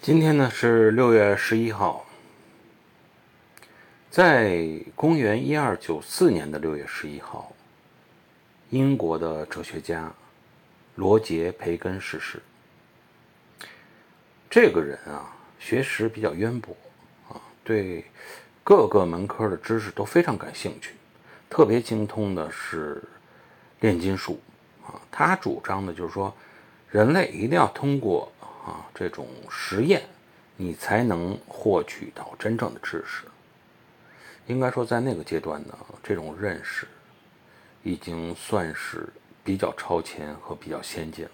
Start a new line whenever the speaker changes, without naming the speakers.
今天呢是六月十一号，在公元一二九四年的六月十一号，英国的哲学家罗杰·培根逝世。这个人啊，学识比较渊博啊，对各个门科的知识都非常感兴趣，特别精通的是炼金术啊。他主张的就是说，人类一定要通过。这种实验，你才能获取到真正的知识。应该说，在那个阶段呢，这种认识已经算是比较超前和比较先进了。